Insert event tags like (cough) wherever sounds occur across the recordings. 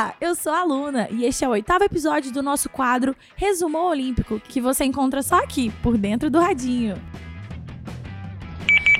Olá, eu sou a Luna e este é o oitavo episódio do nosso quadro Resumo Olímpico, que você encontra só aqui, por dentro do radinho.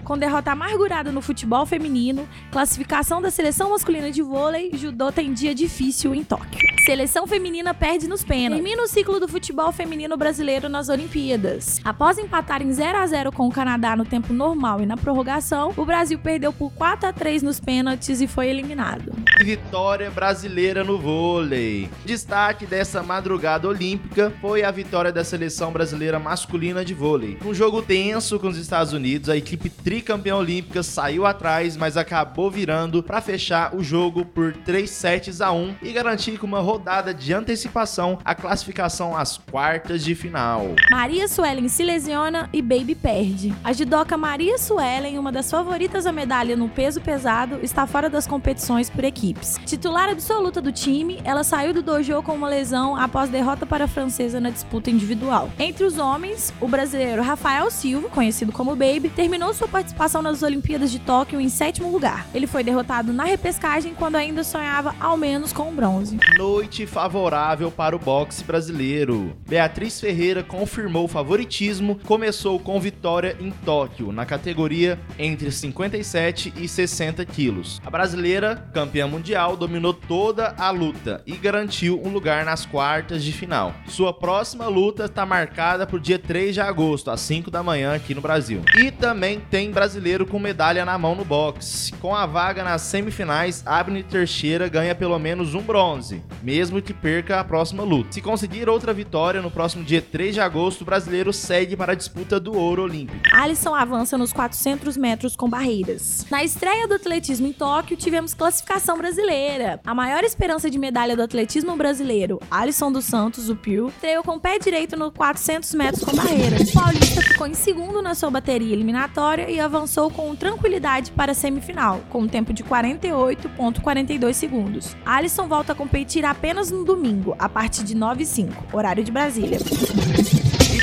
Com derrota amargurada no futebol feminino, classificação da seleção masculina de vôlei, judô tem dia difícil em Tóquio. Seleção feminina perde nos pênaltis. Termina o ciclo do futebol feminino brasileiro nas Olimpíadas. Após empatar em 0 a 0 com o Canadá no tempo normal e na prorrogação, o Brasil perdeu por 4 a 3 nos pênaltis e foi eliminado. Vitória brasileira no vôlei. Destaque dessa madrugada olímpica foi a vitória da seleção brasileira masculina de vôlei. Um jogo tenso com os Estados Unidos, a equipe tricampeã olímpica saiu atrás, mas acabou virando para fechar o jogo por 3 sets a 1 e garantir com uma rodada de antecipação a classificação às quartas de final. Maria Suelen se lesiona e Baby perde. A judoca Maria Suelen, uma das favoritas à medalha no peso pesado, está fora das competições por equipes. Titular absoluta do time, ela saiu do dojo com uma lesão após derrota para a francesa na disputa individual. Entre os homens, o brasileiro Rafael Silva, conhecido como Baby, terminou sua participação nas Olimpíadas de Tóquio em sétimo lugar. Ele foi derrotado na repescagem quando ainda sonhava ao menos com o bronze. No noite favorável para o boxe brasileiro. Beatriz Ferreira confirmou o favoritismo, começou com vitória em Tóquio, na categoria entre 57 e 60 quilos. A brasileira, campeã mundial, dominou toda a luta e garantiu um lugar nas quartas de final. Sua próxima luta está marcada para o dia 3 de agosto, às 5 da manhã, aqui no Brasil. E também tem brasileiro com medalha na mão no boxe. Com a vaga nas semifinais, Abner Teixeira ganha pelo menos um bronze mesmo que perca a próxima luta. Se conseguir outra vitória no próximo dia 3 de agosto, o brasileiro segue para a disputa do ouro olímpico. Alisson avança nos 400 metros com barreiras. Na estreia do atletismo em Tóquio, tivemos classificação brasileira. A maior esperança de medalha do atletismo brasileiro, Alisson dos Santos, o Pio, estreou com o pé direito no 400 metros com barreiras. O paulista ficou em segundo na sua bateria eliminatória e avançou com tranquilidade para a semifinal, com um tempo de 48,42 segundos. Alisson volta a competir apenas no domingo, a partir de 9 h 05 horário de Brasília.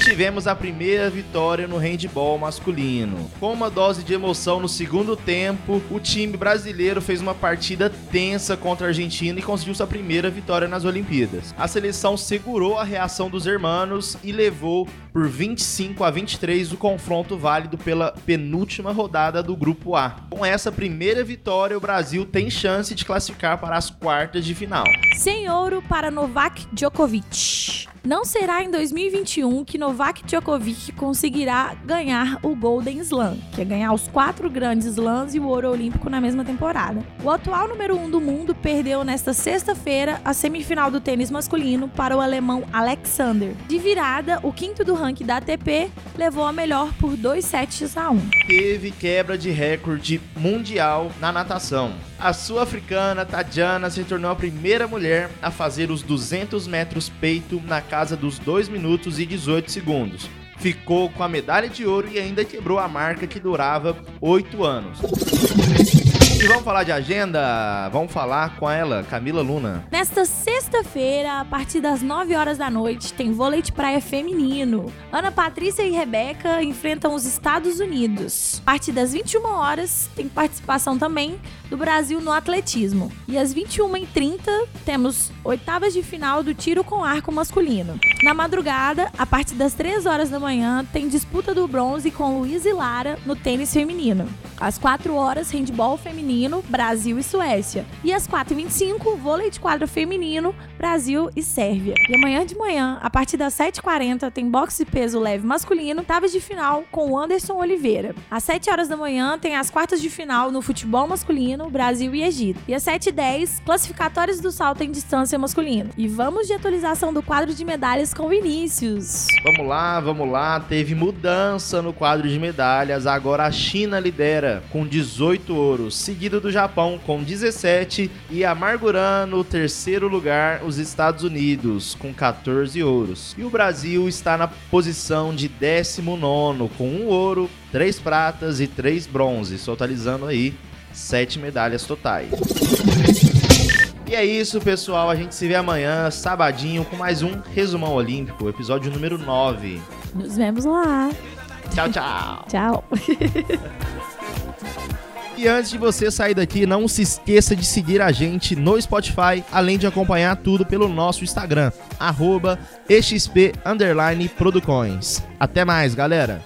Tivemos a primeira vitória no handball masculino. Com uma dose de emoção no segundo tempo, o time brasileiro fez uma partida tensa contra a Argentina e conseguiu sua primeira vitória nas Olimpíadas. A seleção segurou a reação dos hermanos e levou por 25 a 23 o confronto válido pela penúltima rodada do grupo A. Com essa primeira vitória, o Brasil tem chance de classificar para as quartas de final. Sem ouro para Novak Djokovic. Não será em 2021 que Novak Djokovic conseguirá ganhar o Golden Slam, que é ganhar os quatro grandes slams e o ouro olímpico na mesma temporada. O atual número um do mundo perdeu nesta sexta-feira a semifinal do tênis masculino para o alemão Alexander. De virada, o quinto do ranking da ATP levou a melhor por 2 sets a 1. Teve quebra de recorde mundial na natação. A sul-africana Tadjana se tornou a primeira mulher a fazer os 200 metros peito na casa dos 2 minutos e 18 segundos. Ficou com a medalha de ouro e ainda quebrou a marca que durava 8 anos. E vamos falar de agenda? Vamos falar com ela, Camila Luna. Nesta sexta-feira, a partir das 9 horas da noite, tem vôlei de praia feminino. Ana Patrícia e Rebeca enfrentam os Estados Unidos. A partir das 21 horas, tem participação também do Brasil no atletismo. E às 21h30, temos oitavas de final do tiro com arco masculino. Na madrugada, a partir das 3 horas da manhã, tem disputa do bronze com Luiz e Lara no tênis feminino. Às 4 horas, handball feminino, Brasil e Suécia. E às 4h25, vôlei de quadro feminino, Brasil e Sérvia. E amanhã de manhã, a partir das 7h40, tem boxe de peso leve masculino, taves de final com Anderson Oliveira. Às 7 horas da manhã, tem as quartas de final no futebol masculino, Brasil e Egito. E às 7h10, classificatórios do salto em distância masculino. E vamos de atualização do quadro de medalhas com Vinícius. Vamos lá, vamos lá. Teve mudança no quadro de medalhas. Agora a China lidera com 18 ouros, seguido do Japão com 17 e amargurando o terceiro lugar os Estados Unidos com 14 ouros. E o Brasil está na posição de 19 com um ouro, três pratas e três bronzes, totalizando aí sete medalhas totais. E é isso, pessoal. A gente se vê amanhã, sabadinho, com mais um Resumão Olímpico, episódio número 9. Nos vemos lá. Tchau, tchau. (laughs) tchau. E antes de você sair daqui, não se esqueça de seguir a gente no Spotify, além de acompanhar tudo pelo nosso Instagram, arroba Até mais, galera!